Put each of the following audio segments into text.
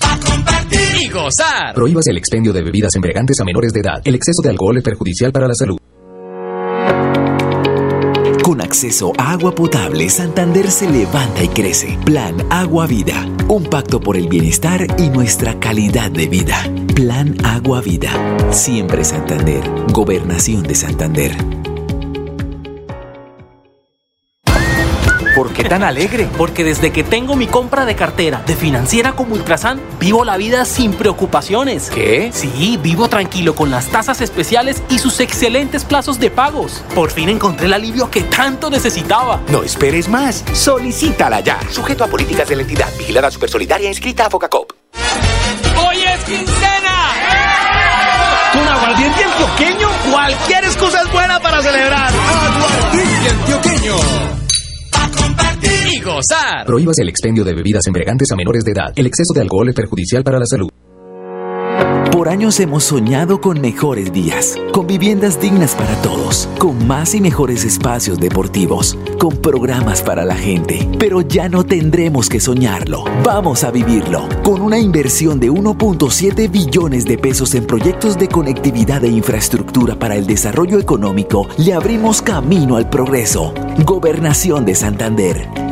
Pa' compartir y gozar. Prohíbas el expendio de bebidas embriagantes a menores de edad. El exceso de alcohol es perjudicial para la salud. Con acceso a agua potable, Santander se levanta y crece. Plan Agua Vida. Un pacto por el bienestar y nuestra calidad de vida. Plan Agua Vida. Siempre Santander. Gobernación de Santander. Qué tan alegre? Porque desde que tengo mi compra de cartera de financiera como Ultrasan, vivo la vida sin preocupaciones. ¿Qué? Sí, vivo tranquilo con las tasas especiales y sus excelentes plazos de pagos. Por fin encontré el alivio que tanto necesitaba. No esperes más. Solicítala ya. Sujeto a políticas de la entidad. Vigilada Supersolidaria inscrita a Focacop. ¡Hoy es quincena! Con aguardiente antioqueño, cualquier excusa es buena para celebrar. Aguardiente antioqueño. Y gozar. Prohíbas el expendio de bebidas embriagantes a menores de edad. El exceso de alcohol es perjudicial para la salud. Por años hemos soñado con mejores días, con viviendas dignas para todos, con más y mejores espacios deportivos, con programas para la gente. Pero ya no tendremos que soñarlo, vamos a vivirlo. Con una inversión de 1.7 billones de pesos en proyectos de conectividad e infraestructura para el desarrollo económico, le abrimos camino al progreso. Gobernación de Santander,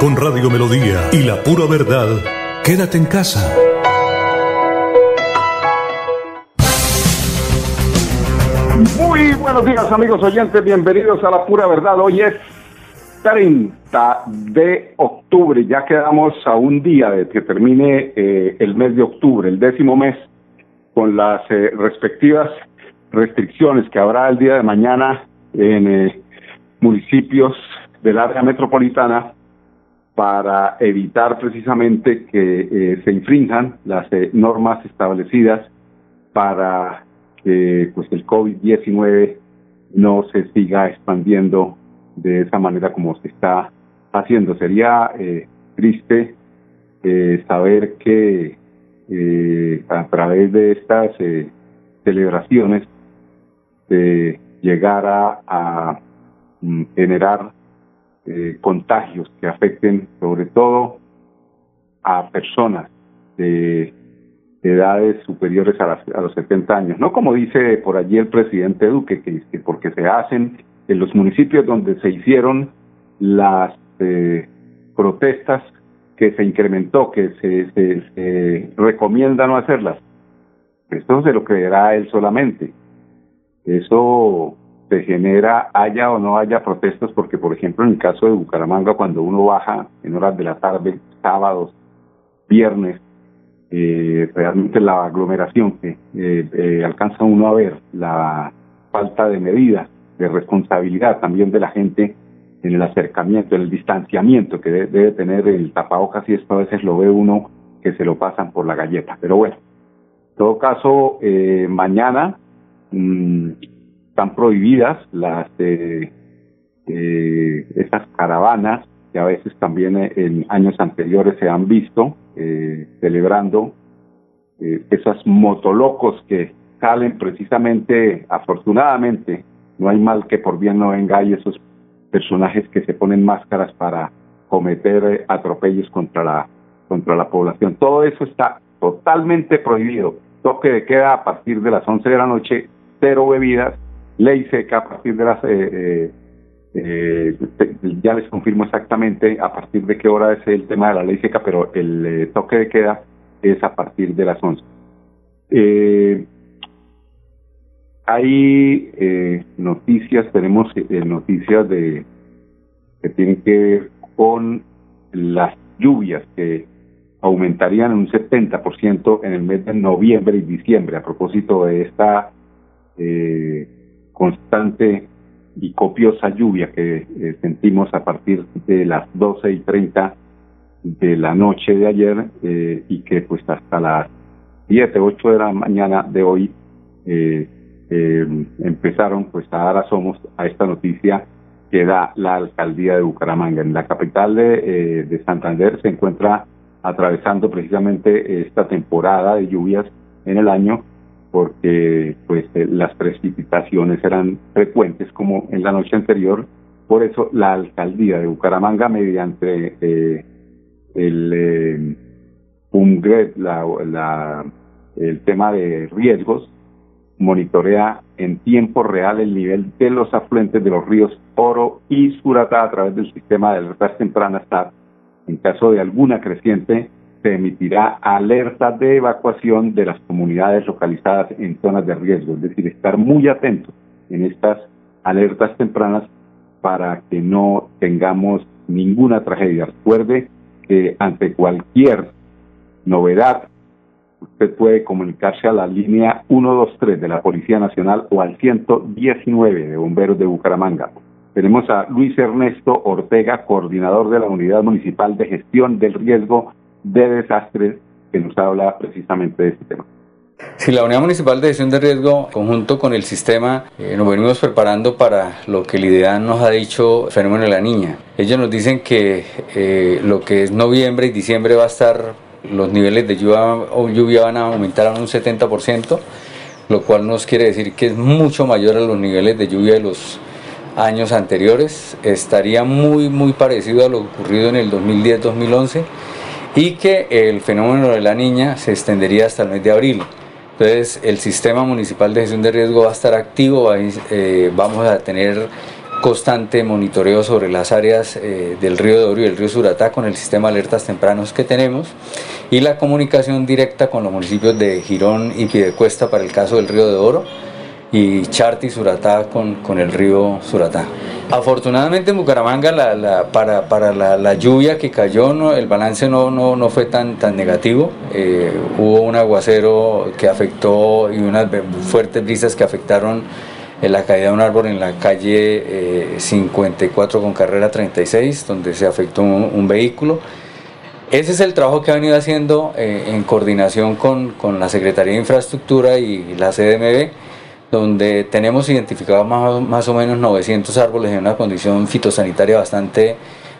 Con Radio Melodía y la pura verdad, quédate en casa. Muy buenos días amigos oyentes, bienvenidos a la pura verdad. Hoy es 30 de octubre, ya quedamos a un día de que termine eh, el mes de octubre, el décimo mes, con las eh, respectivas restricciones que habrá el día de mañana en eh, municipios del área metropolitana para evitar precisamente que se infrinjan las normas establecidas para que pues el COVID-19 no se siga expandiendo de esa manera como se está haciendo. Sería eh, triste eh, saber que eh, a través de estas eh, celebraciones se llegara a mm, generar eh, contagios que afecten sobre todo a personas de edades superiores a, las, a los 70 años. No como dice por allí el presidente Duque, que, que porque se hacen en los municipios donde se hicieron las eh, protestas que se incrementó, que se, se, se recomienda no hacerlas. Esto se lo creerá él solamente. Eso se genera, haya o no haya protestas, porque por ejemplo en el caso de Bucaramanga, cuando uno baja en horas de la tarde, sábados, viernes, eh, realmente la aglomeración que eh, eh, alcanza uno a ver, la falta de medidas, de responsabilidad también de la gente en el acercamiento, en el distanciamiento que debe, tener el tapabocas y esto a veces lo ve uno que se lo pasan por la galleta. Pero bueno, en todo caso, eh, mañana mmm, están prohibidas las eh, eh, estas caravanas que a veces también en años anteriores se han visto eh, celebrando eh, esos motolocos que salen precisamente, afortunadamente, no hay mal que por bien no venga, y esos personajes que se ponen máscaras para cometer eh, atropellos contra la, contra la población. Todo eso está totalmente prohibido. Toque de queda a partir de las 11 de la noche, cero bebidas, ley seca a partir de las... Eh, eh, ya les confirmo exactamente a partir de qué hora es el tema de la ley seca, pero el toque de queda es a partir de las 11. hay noticias, tenemos noticias de que tienen que ver con las lluvias que aumentarían en un 70% en el mes de noviembre y diciembre a propósito de esta eh, constante y copiosa lluvia que eh, sentimos a partir de las 12 y 30 de la noche de ayer eh, y que pues hasta las 7, 8 de la mañana de hoy empezaron pues a dar asomos a esta noticia que da la alcaldía de Bucaramanga. En la capital de, de Santander se encuentra atravesando precisamente esta temporada de lluvias en el año porque pues eh, las precipitaciones eran frecuentes como en la noche anterior. Por eso la alcaldía de Bucaramanga mediante eh, el eh, la, el tema de riesgos monitorea en tiempo real el nivel de los afluentes de los ríos Oro y Suratá a través del sistema de alertas tempranas en caso de alguna creciente, se emitirá alerta de evacuación de las comunidades localizadas en zonas de riesgo, es decir, estar muy atentos en estas alertas tempranas para que no tengamos ninguna tragedia. Recuerde que ante cualquier novedad, usted puede comunicarse a la línea 123 de la Policía Nacional o al 119 de Bomberos de Bucaramanga. Tenemos a Luis Ernesto Ortega, coordinador de la Unidad Municipal de Gestión del Riesgo de Desastres, que nos habla precisamente de este tema. Si la Unidad Municipal de Gestión de Riesgo, conjunto con el sistema, eh, nos venimos preparando para lo que el nos ha dicho, fenómeno de la niña. Ellos nos dicen que eh, lo que es noviembre y diciembre va a estar, los niveles de lluvia, lluvia van a aumentar a un 70%, lo cual nos quiere decir que es mucho mayor a los niveles de lluvia de los años anteriores, estaría muy muy parecido a lo ocurrido en el 2010-2011 y que el fenómeno de la niña se extendería hasta el mes de abril. Entonces el sistema municipal de gestión de riesgo va a estar activo, eh, vamos a tener constante monitoreo sobre las áreas eh, del río de Oro y el río Suratá con el sistema de alertas tempranos que tenemos y la comunicación directa con los municipios de Girón y Piedecuesta para el caso del río de Oro y Charti Suratá con, con el río Suratá. Afortunadamente en Bucaramanga la, para, para la, lluvia que cayó no, el balance no, no, no fue tan, tan negativo. Eh, hubo un aguacero que afectó y unas fuertes brisas que afectaron en la caída de un árbol en la calle 54 eh, con carrera 36, donde se afectó un, vehículo. Ese es el trabajo que ha venido haciendo eh, en coordinación con, con la Secretaría de Infraestructura y la CDMB donde tenemos identificados más, o menos 900 árboles en una condición fitosanitaria bastante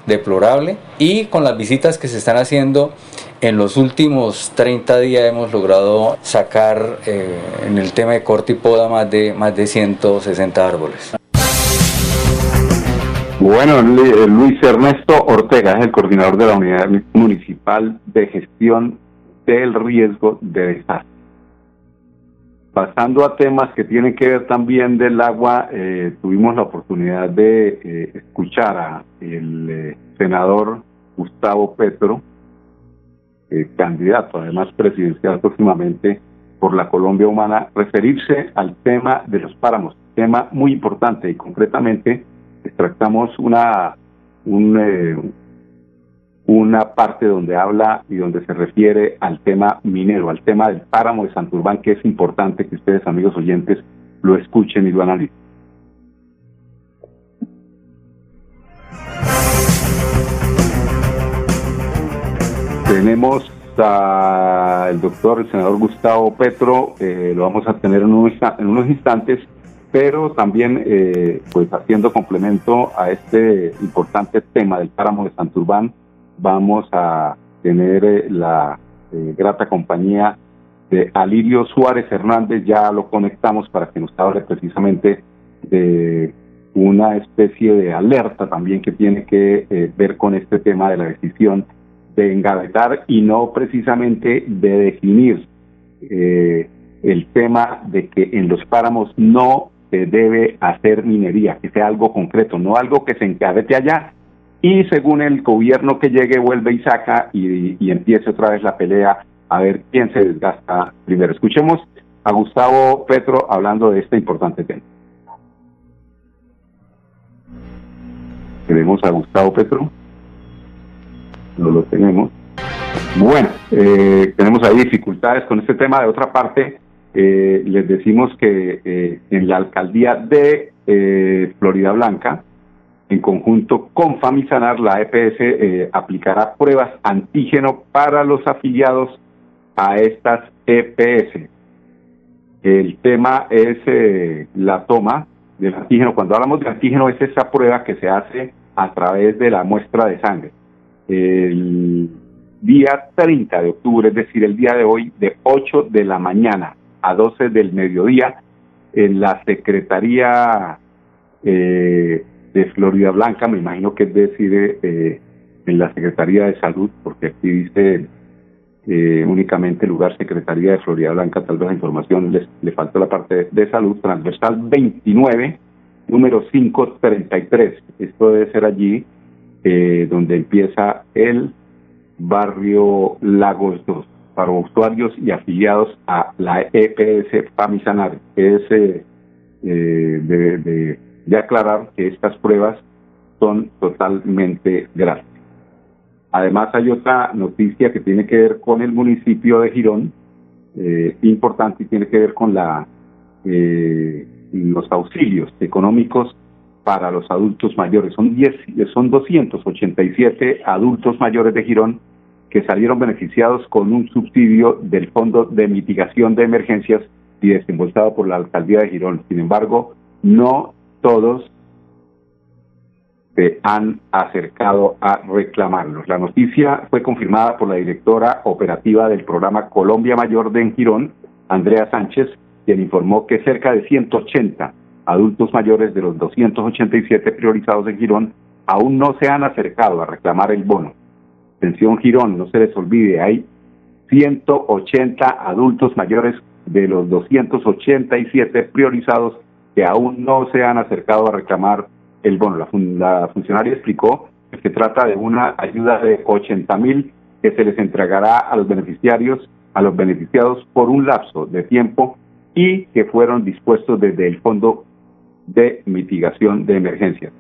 deplorable y con las visitas que se están haciendo en los últimos 30 días hemos logrado sacar eh, en el tema de corte y poda más de, más de 160 árboles. Bueno, eh, Luis Ernesto Ortega es el coordinador de la Unidad Municipal de Gestión del Riesgo de Desastre. Pasando a temas que tienen que ver también del agua, eh, tuvimos la oportunidad de eh, escuchar a el eh, senador Gustavo Petro, candidato además presidencial próximamente por la Colombia Humana, referirse al tema de los páramos, tema muy importante y concretamente extractamos una un, una parte donde habla y donde se refiere al tema minero, al tema del páramo de Santurbán, que es importante que ustedes, amigos oyentes, lo escuchen y lo analicen. Tenemos al doctor, el senador Gustavo Petro, eh, lo vamos a tener en unos, instantes, pero también eh, pues haciendo complemento a este importante tema del páramo de Santurbán, vamos a tener eh, la eh, grata compañía de Alirio Suárez Hernández, ya lo conectamos para que nos hable precisamente de una especie de alerta también que tiene que eh, ver con este tema de la decisión de engavetar y no precisamente de definir eh, el tema de que en los páramos no se debe hacer minería, que sea algo concreto, no algo que se encabete allá y según el gobierno que llegue vuelve y saca y, y empiece otra vez la pelea a ver quién se desgasta primero. Escuchemos a Gustavo Petro hablando de este importante tema. Tenemos a Gustavo Petro. No lo tenemos. Bueno, eh, tenemos ahí dificultades con este tema. De otra parte, eh, les decimos que eh, en la alcaldía de Florida Blanca, en conjunto con Famisanar, la EPS aplicará pruebas antígeno para los afiliados a estas EPS. El tema es la toma del antígeno. Cuando hablamos de antígeno es esa prueba que se hace a través de la muestra de sangre. El día 30 de octubre, es decir, el día de hoy, de 8 de la mañana a 12 del mediodía, en la Secretaría eh, de Florida Blanca, me imagino que es decir, eh, en la Secretaría de Salud, porque aquí dice eh, únicamente lugar Secretaría de Florida Blanca, tal vez la información les, le falta la parte de, salud, transversal 29, número 533. Esto debe ser allí eh, donde empieza el barrio Lagos 2 para usuarios y afiliados a la EPS Famisanar. Es eh, de, de aclarar que estas pruebas son totalmente gratis. Además hay otra noticia que tiene que ver con el municipio de Girón, eh, importante y tiene que ver con la eh, los auxilios económicos para los adultos mayores. Son, 10, son 287 adultos mayores de Girón que salieron beneficiados con un subsidio del Fondo de Mitigación de Emergencias y desembolsado por la Alcaldía de Girón. Sin embargo, no todos se han acercado a reclamarlos. La noticia fue confirmada por la directora operativa del programa Colombia Mayor de Girón, Andrea Sánchez, quien informó que cerca de 180 adultos mayores de los 287 priorizados en Girón aún no se han acercado a reclamar el bono. Atención Girón, no se les olvide, hay 180 adultos mayores de los 287 priorizados que aún no se han acercado a reclamar el bono. La, funcionaria explicó que se trata de una ayuda de 80 mil que se les entregará a los beneficiarios, a los beneficiados por un lapso de tiempo y que fueron dispuestos desde el Fondo de Mitigación de Emergencias.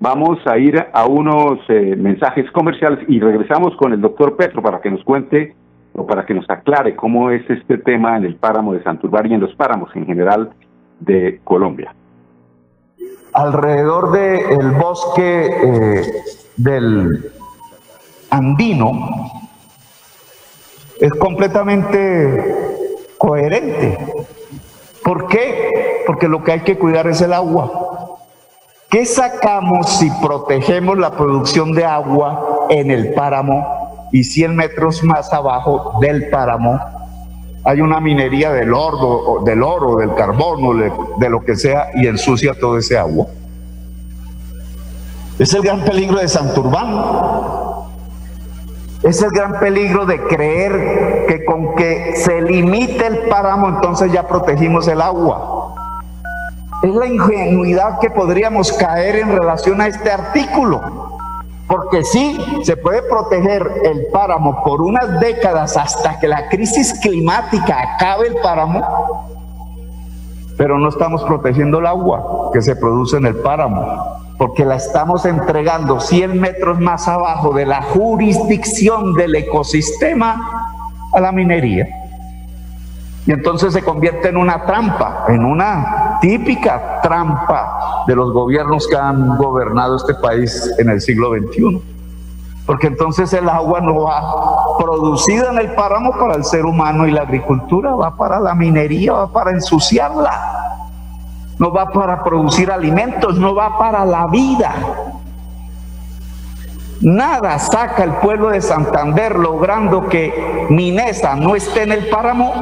Vamos a ir a unos eh, mensajes comerciales y regresamos con el doctor Petro para que nos cuente o para que nos aclare cómo es este tema en el páramo de Santurbán y en los páramos en general de Colombia alrededor del bosque eh, del andino es completamente coherente. ¿Por qué? Porque lo que hay que cuidar es el agua. ¿Qué sacamos si protegemos la producción de agua en el páramo y 100 metros más abajo del páramo hay una minería del oro, del oro, del carbono, de, lo que sea, y ensucia todo ese agua. Es el gran peligro de Santurbán. Es el gran peligro de creer que con que se limite el páramo, entonces ya protegimos el agua. Es la ingenuidad que podríamos caer en relación a este artículo. Porque sí, se puede proteger el páramo por unas décadas hasta que la crisis climática acabe el páramo, pero no estamos protegiendo el agua que se produce en el páramo, porque la estamos entregando 100 metros más abajo de la jurisdicción del ecosistema a la minería. Y entonces se convierte en una trampa, en una típica trampa de los gobiernos que han gobernado este país en el siglo XXI. Porque entonces el agua no va producida en el páramo para el ser humano y la agricultura, va para la minería, va para ensuciarla. No va para producir alimentos, no va para la vida. Nada saca el pueblo de Santander logrando que Minesa no esté en el páramo,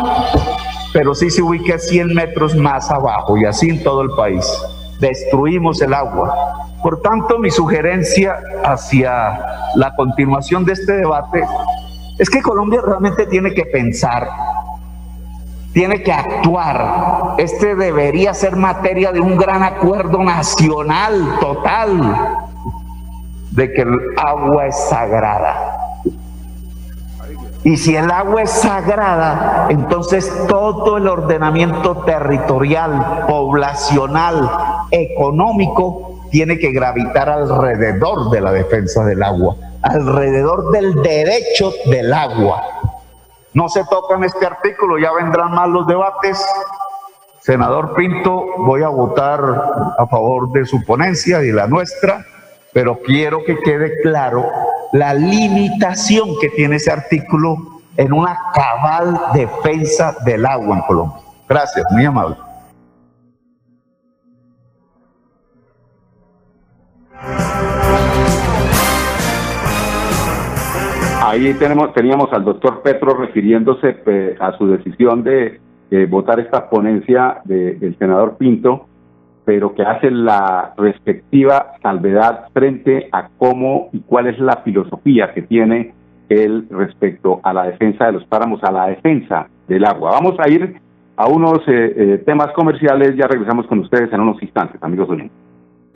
pero sí se ubique 100 metros más abajo y así en todo el país. Destruimos el agua. Por tanto, mi sugerencia hacia la continuación de este debate es que Colombia realmente tiene que pensar, tiene que actuar. Este debería ser materia de un gran acuerdo nacional total de que el agua es sagrada. Y si el agua es sagrada, entonces todo el ordenamiento territorial, poblacional, económico, tiene que gravitar alrededor de la defensa del agua, alrededor del derecho del agua. No se toca en este artículo, ya vendrán más los debates. Senador Pinto, voy a votar a favor de su ponencia y la nuestra pero quiero que quede claro la limitación que tiene ese artículo en una cabal defensa del agua en Colombia. Gracias, muy amable. Ahí tenemos, teníamos al doctor Petro refiriéndose eh, a su decisión de votar esta ponencia del senador Pinto pero que hace la respectiva salvedad frente a cómo y cuál es la filosofía que tiene él respecto a la defensa de los páramos, a la defensa del agua. Vamos a ir a unos eh, eh, temas comerciales, ya regresamos con ustedes en unos instantes, amigos oyentes.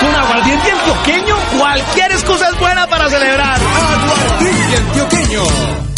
Con aguardiente antioqueño, cualquier excusa es buena para celebrar. Aguardiente antioqueño.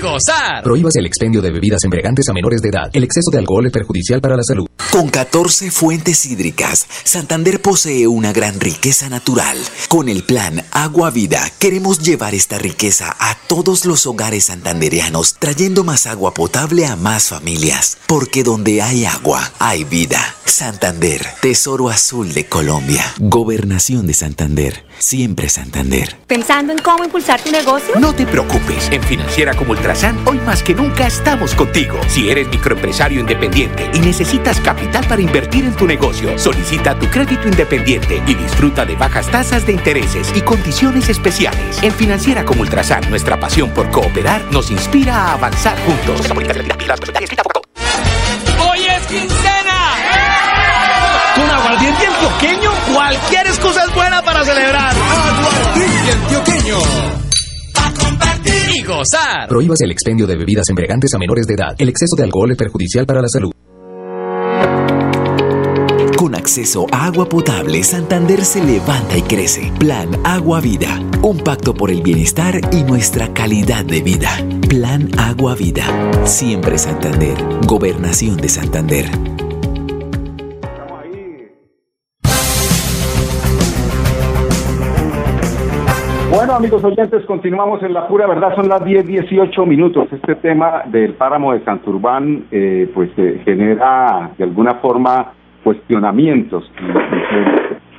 Gozar. Prohíbas el expendio de bebidas embriagantes a menores de edad. El exceso de alcohol es perjudicial para la salud. Con 14 fuentes hídricas, Santander posee una gran riqueza natural. Con el plan Agua Vida, queremos llevar esta riqueza a todos los hogares santandereanos, trayendo más agua potable a más familias. Porque donde hay agua, hay vida. Santander, Tesoro Azul de Colombia. Gobernación de Santander. Siempre Santander. ¿Pensando en cómo impulsar tu negocio? No te preocupes, en Financiera como Ultrasan, hoy más que nunca estamos contigo. Si eres microempresario independiente y necesitas capital para invertir en tu negocio, solicita tu crédito independiente y disfruta de bajas tasas de intereses y condiciones especiales. En Financiera como Ultrasan, nuestra pasión por cooperar nos inspira a avanzar juntos. ¡Hoy es quincena! Con aguardiente antioqueño, cualquier excusa es buena para celebrar. Gozar. Prohíbas el expendio de bebidas embriagantes a menores de edad. El exceso de alcohol es perjudicial para la salud. Con acceso a agua potable, Santander se levanta y crece. Plan Agua Vida. Un pacto por el bienestar y nuestra calidad de vida. Plan Agua Vida. Siempre Santander. Gobernación de Santander. Amigos oyentes, continuamos en la pura verdad. Son las 10, 18 minutos. Este tema del páramo de Santurbán, eh, pues eh, genera de alguna forma cuestionamientos,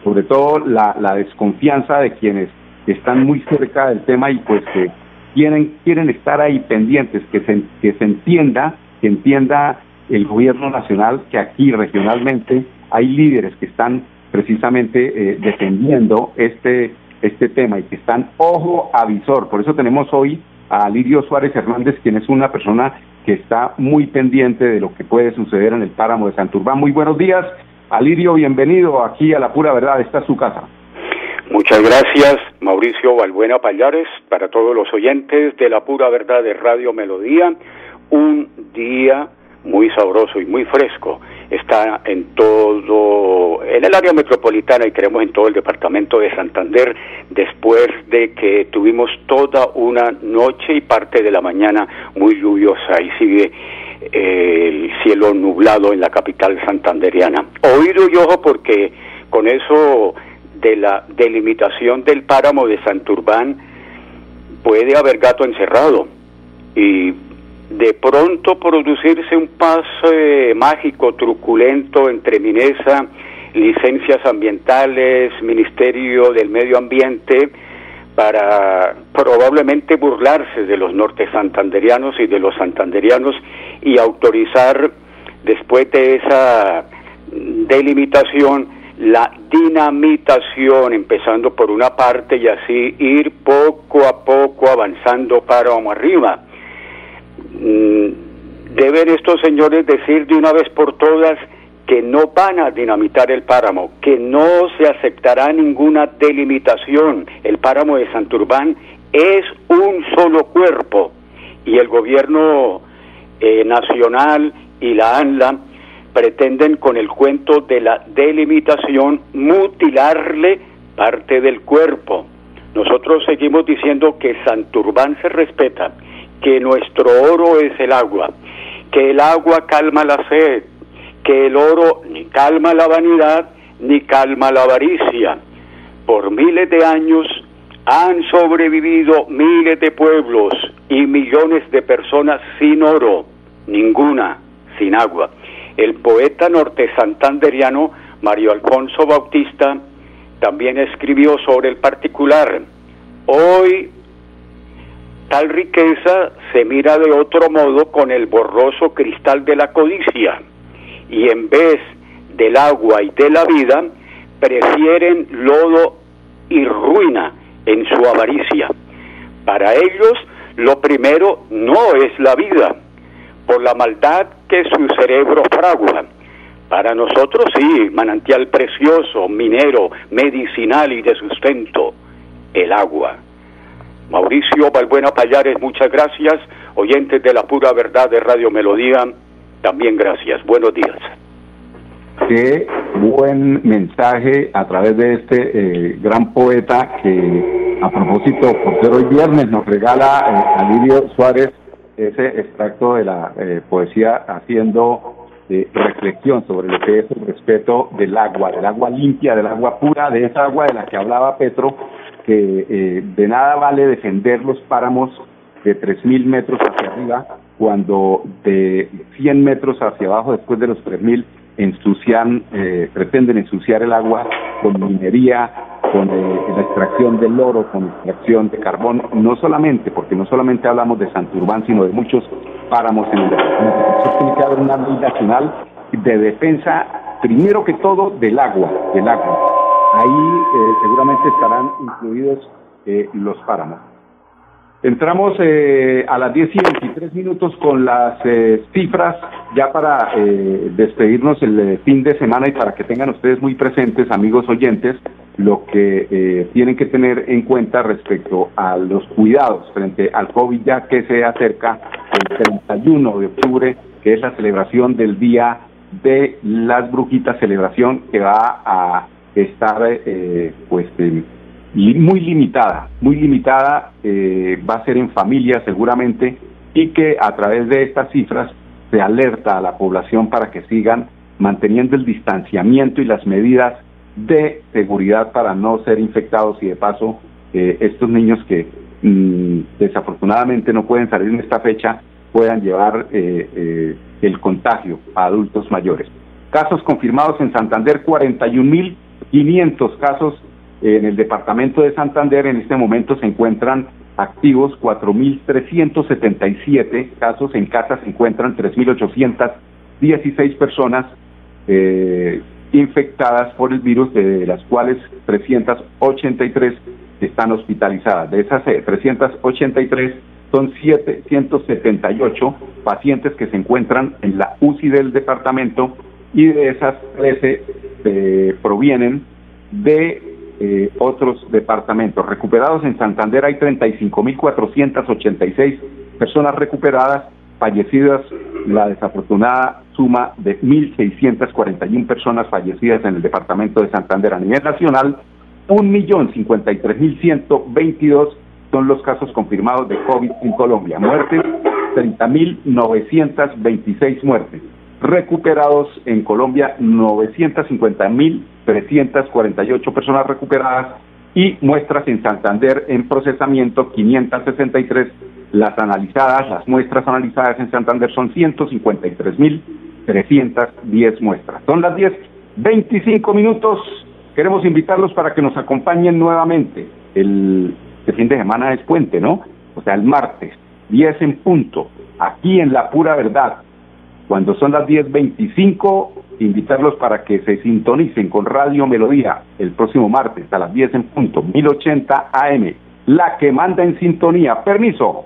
sobre todo la, la, desconfianza de quienes están muy cerca del tema y pues que quieren, quieren estar ahí pendientes, que se, que se entienda, que entienda el gobierno nacional que aquí regionalmente hay líderes que están precisamente eh, defendiendo este este tema y que están ojo avisor. Por eso tenemos hoy a Lirio Suárez Hernández, quien es una persona que está muy pendiente de lo que puede suceder en el páramo de Santurbán. Muy buenos días, Alirio, bienvenido aquí a La Pura Verdad, esta es su casa. Muchas gracias, Mauricio Balbuena Payares, para todos los oyentes de La Pura Verdad de Radio Melodía. Un día muy sabroso y muy fresco está en todo, en el área metropolitana y creemos en todo el departamento de Santander, después de que tuvimos toda una noche y parte de la mañana muy lluviosa y sigue eh, el cielo nublado en la capital santanderiana. Oído y ojo porque con eso de la delimitación del páramo de Santurbán puede haber gato encerrado y de pronto producirse un pase mágico, truculento entre Minesa, licencias ambientales, Ministerio del Medio Ambiente, para probablemente burlarse de los norte santanderianos y de los santanderianos y autorizar después de esa delimitación la dinamitación, empezando por una parte y así ir poco a poco avanzando para arriba. Mm, deben estos señores decir de una vez por todas que no van a dinamitar el páramo, que no se aceptará ninguna delimitación. El páramo de Santurbán es un solo cuerpo y el gobierno eh, nacional y la ANLA pretenden con el cuento de la delimitación mutilarle parte del cuerpo. Nosotros seguimos diciendo que Santurbán se respeta, que nuestro oro es el agua, que el agua calma la sed, que el oro ni calma la vanidad ni calma la avaricia. Por miles de años han sobrevivido miles de pueblos y millones de personas sin oro, ninguna sin agua. El poeta norte santanderiano Mario Alfonso Bautista también escribió sobre el particular. Hoy tal riqueza se mira de otro modo con el borroso cristal de la codicia y en vez del agua y de la vida prefieren lodo y ruina en su avaricia. Para ellos lo primero no es la vida, por la maldad que su cerebro fragua. Para nosotros sí, manantial precioso, minero, medicinal y de sustento, el agua. Mauricio Balbuena Payares, muchas gracias. Oyentes de la pura verdad de Radio Melodía, también gracias. Buenos días. Qué buen mensaje a través de este eh, gran poeta que, a propósito, por ser hoy viernes, nos regala eh, a Lidio Suárez ese extracto de la eh, poesía haciendo eh, reflexión sobre lo que es el respeto del agua, del agua limpia, del agua pura, de esa agua de la que hablaba Petro, que eh, de nada vale defender los páramos de 3.000 metros hacia arriba cuando de 100 metros hacia abajo, después de los 3.000, ensucian, pretenden ensuciar el agua con minería, con eh, la extracción del oro, con extracción de carbón, no solamente, porque no solamente hablamos de Santurbán, sino de muchos páramos en el departamento. tiene que haber una ley nacional de defensa, primero que todo, del agua, del agua. Ahí eh, seguramente estarán incluidos eh, los páramos. Entramos eh, a las 10 y 23 minutos con las eh, cifras ya para eh, despedirnos el fin de semana y para que tengan ustedes muy presentes, amigos oyentes, lo que tienen que tener en cuenta respecto a los cuidados frente al COVID ya que se acerca el 31 de octubre, que es la celebración del Día de las Brujitas, celebración que va a estar pues muy limitada, muy limitada, eh, va a ser en familia seguramente, y que a través de estas cifras se alerta a la población para que sigan manteniendo el distanciamiento y las medidas de seguridad para no ser infectados y de paso eh, estos niños que mm, desafortunadamente no pueden salir en esta fecha puedan llevar eh, el contagio a adultos mayores. Casos confirmados en Santander, 41.500 casos en el departamento de Santander en este momento se encuentran activos 4.377 casos, en casa se encuentran 3.816 personas eh, infectadas por el virus, de las cuales 383 están hospitalizadas. De esas 383 eh, son 778 pacientes que se encuentran en la UCI del departamento y de esas 13 eh, provienen de eh, otros departamentos. Recuperados en Santander hay 35.486 personas recuperadas, fallecidas la desafortunada suma de 1.641 personas fallecidas en el departamento de Santander. A nivel nacional, 1.053.122 son los casos confirmados de COVID en Colombia. Muertes, 30.926 muertes recuperados en Colombia 950.348 personas recuperadas y muestras en Santander en procesamiento 563 las analizadas, las muestras analizadas en Santander son 153.310 muestras. Son las 10, 25 minutos. Queremos invitarlos para que nos acompañen nuevamente. El, el fin de semana es puente, ¿no? O sea, el martes, 10 en punto, aquí en La Pura Verdad. Cuando son las 10.25, invitarlos para que se sintonicen con Radio Melodía el próximo martes a las 10 en punto, 1080 AM. La que manda en sintonía. Permiso.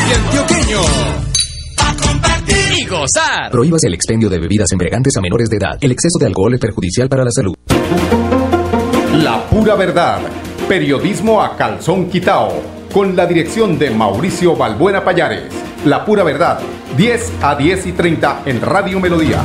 antioqueño. A compartir y gozar. Prohíbas el expendio de bebidas embriagantes a menores de edad. El exceso de alcohol es perjudicial para la salud. La pura verdad. Periodismo a calzón quitao. Con la dirección de Mauricio Balbuena Payares. La pura verdad. 10 a 10 y 30 en Radio Melodía.